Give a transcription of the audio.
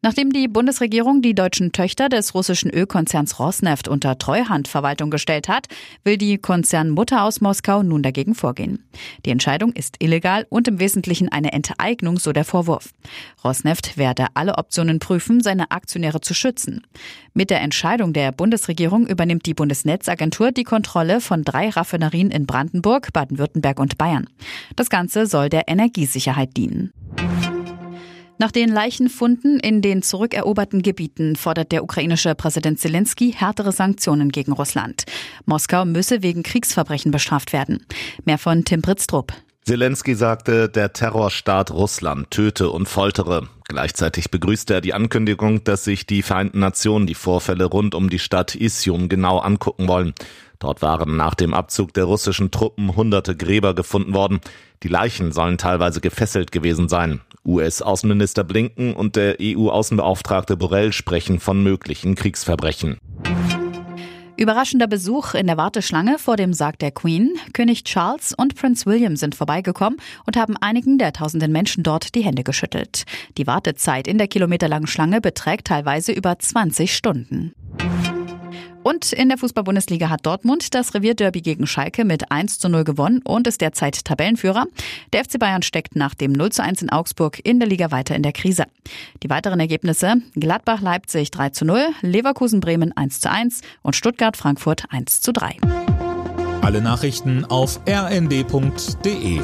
Nachdem die Bundesregierung die deutschen Töchter des russischen Ölkonzerns Rosneft unter Treuhandverwaltung gestellt hat, will die Konzernmutter aus Moskau nun dagegen vorgehen. Die Entscheidung ist illegal und im Wesentlichen eine Enteignung, so der Vorwurf. Rosneft werde alle Optionen prüfen, seine Aktionäre zu schützen. Mit der Entscheidung der Bundesregierung übernimmt die Bundesnetzagentur die Kontrolle von drei Raffinerien in Brandenburg, Baden-Württemberg und Bayern. Das Ganze soll der Energiesicherheit dienen. Nach den Leichenfunden in den zurückeroberten Gebieten fordert der ukrainische Präsident Zelensky härtere Sanktionen gegen Russland. Moskau müsse wegen Kriegsverbrechen bestraft werden. Mehr von Tim Britztrup. Zelensky sagte, der Terrorstaat Russland töte und foltere. Gleichzeitig begrüßte er die Ankündigung, dass sich die Vereinten Nationen die Vorfälle rund um die Stadt Isium genau angucken wollen. Dort waren nach dem Abzug der russischen Truppen hunderte Gräber gefunden worden. Die Leichen sollen teilweise gefesselt gewesen sein. US-Außenminister Blinken und der EU-Außenbeauftragte Borrell sprechen von möglichen Kriegsverbrechen. Überraschender Besuch in der Warteschlange vor dem Sarg der Queen. König Charles und Prinz William sind vorbeigekommen und haben einigen der tausenden Menschen dort die Hände geschüttelt. Die Wartezeit in der kilometerlangen Schlange beträgt teilweise über 20 Stunden. Und in der Fußball-Bundesliga hat Dortmund das Revierderby gegen Schalke mit 1 zu 0 gewonnen und ist derzeit Tabellenführer. Der FC Bayern steckt nach dem 0 zu 1 in Augsburg in der Liga weiter in der Krise. Die weiteren Ergebnisse Gladbach-Leipzig 3 zu 0, Leverkusen-Bremen 1 zu 1 und Stuttgart-Frankfurt 1 zu 3. Alle Nachrichten auf rnd.de